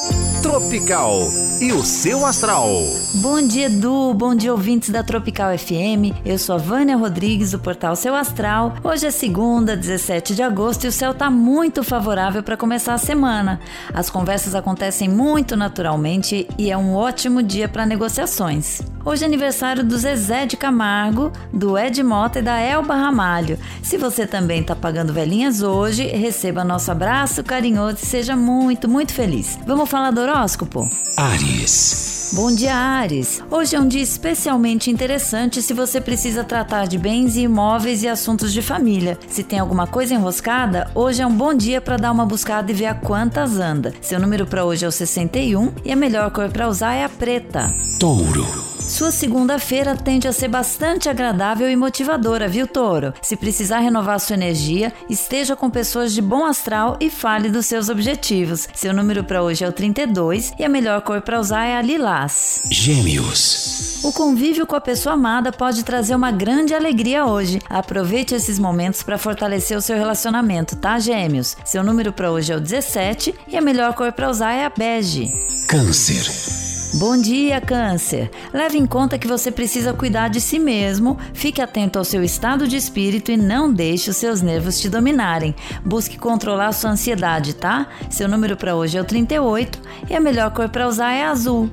you Tropical e o seu astral. Bom dia, Edu. Bom dia, ouvintes da Tropical FM. Eu sou a Vânia Rodrigues, do portal Seu Astral. Hoje é segunda, 17 de agosto, e o céu tá muito favorável para começar a semana. As conversas acontecem muito naturalmente e é um ótimo dia para negociações. Hoje é aniversário do Zezé de Camargo, do Ed Mota e da Elba Ramalho. Se você também tá pagando velhinhas hoje, receba nosso abraço carinhoso e seja muito, muito feliz. Vamos falar do horóscopo? Ares. Bom dia, Ares. Hoje é um dia especialmente interessante se você precisa tratar de bens e imóveis e assuntos de família. Se tem alguma coisa enroscada, hoje é um bom dia para dar uma buscada e ver a quantas anda. Seu número para hoje é o 61 e a melhor cor para usar é a preta. Touro. Sua segunda-feira tende a ser bastante agradável e motivadora, viu, Touro? Se precisar renovar sua energia, esteja com pessoas de bom astral e fale dos seus objetivos. Seu número para hoje é o 32 e a melhor cor para usar é a lilás. Gêmeos. O convívio com a pessoa amada pode trazer uma grande alegria hoje. Aproveite esses momentos para fortalecer o seu relacionamento, tá, Gêmeos? Seu número para hoje é o 17 e a melhor cor para usar é a bege. Câncer. Bom dia, Câncer. Leve em conta que você precisa cuidar de si mesmo, fique atento ao seu estado de espírito e não deixe os seus nervos te dominarem. Busque controlar sua ansiedade, tá? Seu número para hoje é o 38 e a melhor cor para usar é azul.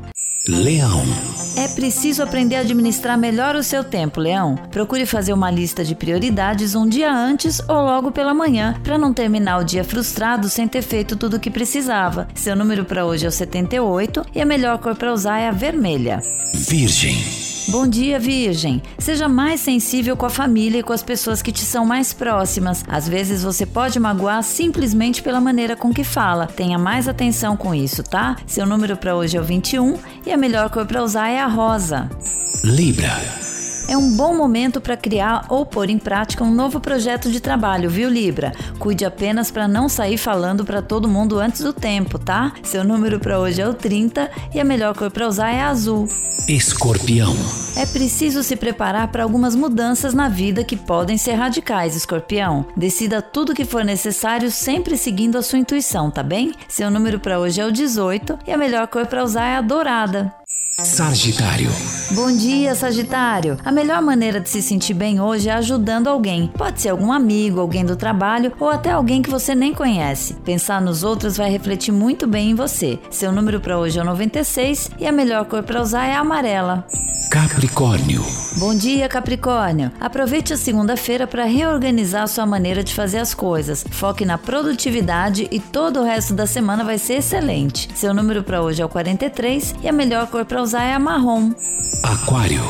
Leão. É preciso aprender a administrar melhor o seu tempo, Leão. Procure fazer uma lista de prioridades um dia antes ou logo pela manhã, para não terminar o dia frustrado sem ter feito tudo o que precisava. Seu número para hoje é o 78 e a melhor cor para usar é a vermelha. Virgem. Bom dia, Virgem. Seja mais sensível com a família e com as pessoas que te são mais próximas. Às vezes você pode magoar simplesmente pela maneira com que fala. Tenha mais atenção com isso, tá? Seu número para hoje é o 21 e a melhor cor para usar é a rosa. Libra. É um bom momento para criar ou pôr em prática um novo projeto de trabalho, viu, Libra? Cuide apenas para não sair falando para todo mundo antes do tempo, tá? Seu número para hoje é o 30 e a melhor cor para usar é azul. Escorpião. É preciso se preparar para algumas mudanças na vida que podem ser radicais, escorpião. Decida tudo o que for necessário, sempre seguindo a sua intuição, tá bem? Seu número para hoje é o 18 e a melhor cor para usar é a dourada. Sagitário. Bom dia, Sagitário. A melhor maneira de se sentir bem hoje é ajudando alguém. Pode ser algum amigo, alguém do trabalho ou até alguém que você nem conhece. Pensar nos outros vai refletir muito bem em você. Seu número para hoje é o 96 e a melhor cor para usar é a amarela. Capricórnio. Bom dia, Capricórnio. Aproveite a segunda-feira para reorganizar sua maneira de fazer as coisas. Foque na produtividade e todo o resto da semana vai ser excelente. Seu número para hoje é o 43 e a melhor cor para usar é a marrom. Aquário.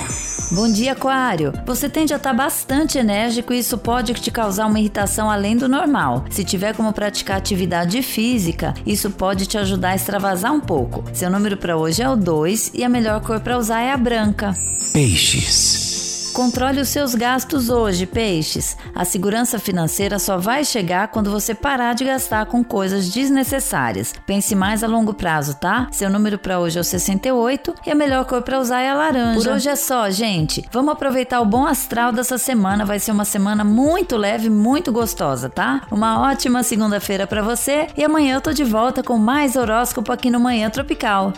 Bom dia, Aquário. Você tende a estar bastante enérgico e isso pode te causar uma irritação além do normal. Se tiver como praticar atividade física, isso pode te ajudar a extravasar um pouco. Seu número para hoje é o 2 e a melhor cor para usar é a branca. Peixes. Controle os seus gastos hoje, peixes. A segurança financeira só vai chegar quando você parar de gastar com coisas desnecessárias. Pense mais a longo prazo, tá? Seu número para hoje é o 68 e a melhor cor para usar é a laranja. Por hoje é só, gente. Vamos aproveitar o bom astral dessa semana. Vai ser uma semana muito leve, muito gostosa, tá? Uma ótima segunda-feira para você e amanhã eu tô de volta com mais horóscopo aqui no Manhã Tropical.